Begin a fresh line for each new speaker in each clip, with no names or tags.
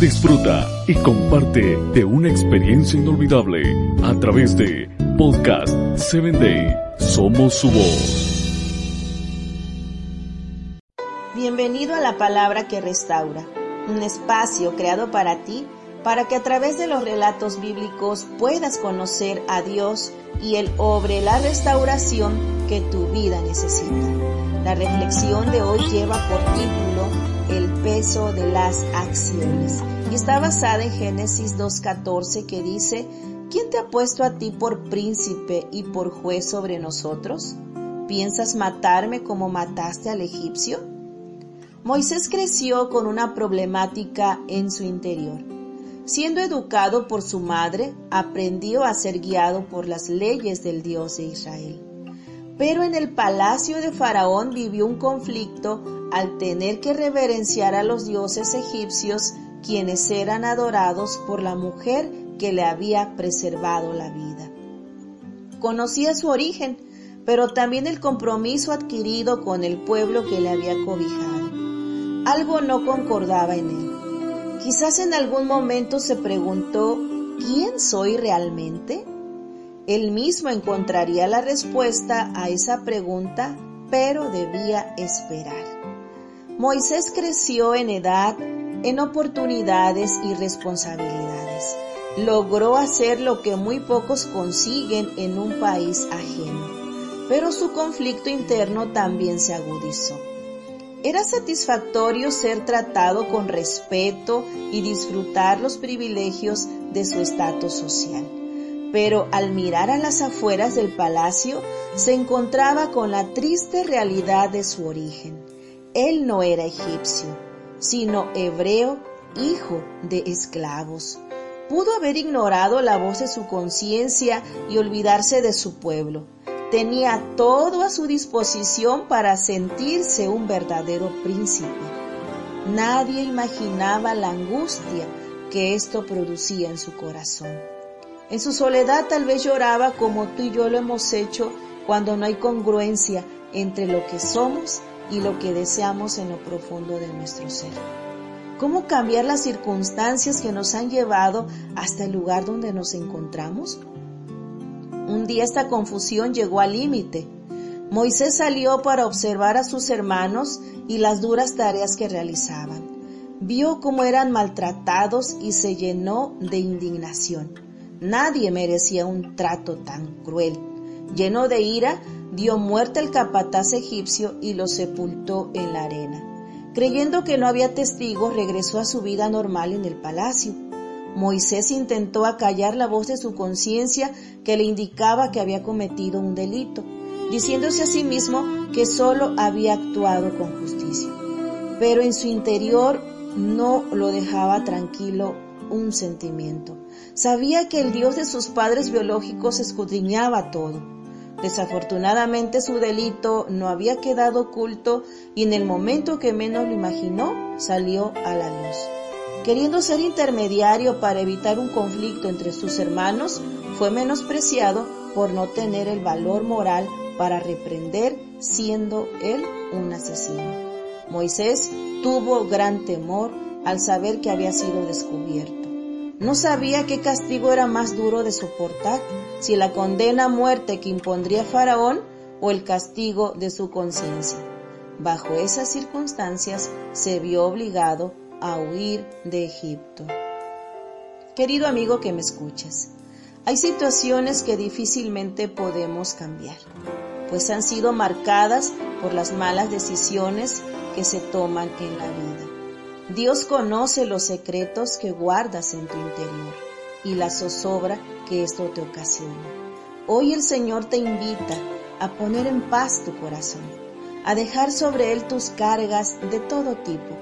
Disfruta y comparte de una experiencia inolvidable a través de Podcast 7 Day. Somos su voz.
Bienvenido a la palabra que restaura, un espacio creado para ti para que a través de los relatos bíblicos puedas conocer a Dios y Él obre la restauración que tu vida necesita. La reflexión de hoy lleva por título El peso de las acciones y está basada en Génesis 2.14 que dice, ¿quién te ha puesto a ti por príncipe y por juez sobre nosotros? ¿Piensas matarme como mataste al egipcio? Moisés creció con una problemática en su interior. Siendo educado por su madre, aprendió a ser guiado por las leyes del Dios de Israel. Pero en el palacio de Faraón vivió un conflicto al tener que reverenciar a los dioses egipcios quienes eran adorados por la mujer que le había preservado la vida. Conocía su origen, pero también el compromiso adquirido con el pueblo que le había cobijado. Algo no concordaba en él. Quizás en algún momento se preguntó, ¿quién soy realmente? Él mismo encontraría la respuesta a esa pregunta, pero debía esperar. Moisés creció en edad, en oportunidades y responsabilidades. Logró hacer lo que muy pocos consiguen en un país ajeno, pero su conflicto interno también se agudizó. Era satisfactorio ser tratado con respeto y disfrutar los privilegios de su estatus social pero al mirar a las afueras del palacio se encontraba con la triste realidad de su origen. Él no era egipcio, sino hebreo, hijo de esclavos. Pudo haber ignorado la voz de su conciencia y olvidarse de su pueblo. Tenía todo a su disposición para sentirse un verdadero príncipe. Nadie imaginaba la angustia que esto producía en su corazón. En su soledad tal vez lloraba como tú y yo lo hemos hecho cuando no hay congruencia entre lo que somos y lo que deseamos en lo profundo de nuestro ser. ¿Cómo cambiar las circunstancias que nos han llevado hasta el lugar donde nos encontramos? Un día esta confusión llegó al límite. Moisés salió para observar a sus hermanos y las duras tareas que realizaban. Vio cómo eran maltratados y se llenó de indignación. Nadie merecía un trato tan cruel. Lleno de ira, dio muerte al capataz egipcio y lo sepultó en la arena. Creyendo que no había testigos, regresó a su vida normal en el palacio. Moisés intentó acallar la voz de su conciencia que le indicaba que había cometido un delito, diciéndose a sí mismo que solo había actuado con justicia. Pero en su interior no lo dejaba tranquilo un sentimiento. Sabía que el Dios de sus padres biológicos escudriñaba todo. Desafortunadamente su delito no había quedado oculto y en el momento que menos lo imaginó salió a la luz. Queriendo ser intermediario para evitar un conflicto entre sus hermanos, fue menospreciado por no tener el valor moral para reprender siendo él un asesino. Moisés tuvo gran temor al saber que había sido descubierto. No sabía qué castigo era más duro de soportar, si la condena a muerte que impondría Faraón o el castigo de su conciencia. Bajo esas circunstancias se vio obligado a huir de Egipto. Querido amigo que me escuchas, hay situaciones que difícilmente podemos cambiar, pues han sido marcadas por las malas decisiones que se toman en la vida. Dios conoce los secretos que guardas en tu interior y la zozobra que esto te ocasiona. Hoy el Señor te invita a poner en paz tu corazón, a dejar sobre Él tus cargas de todo tipo.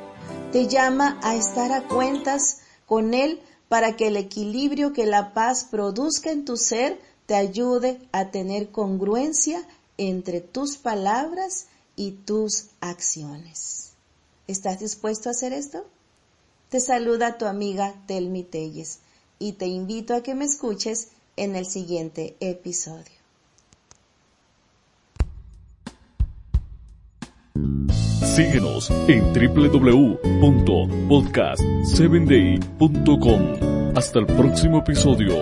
Te llama a estar a cuentas con Él para que el equilibrio que la paz produzca en tu ser te ayude a tener congruencia entre tus palabras y tus acciones. ¿Estás dispuesto a hacer esto? Te saluda tu amiga Telmi Telles y te invito a que me escuches en el siguiente episodio.
Síguenos en www.podcast7day.com. Hasta el próximo episodio.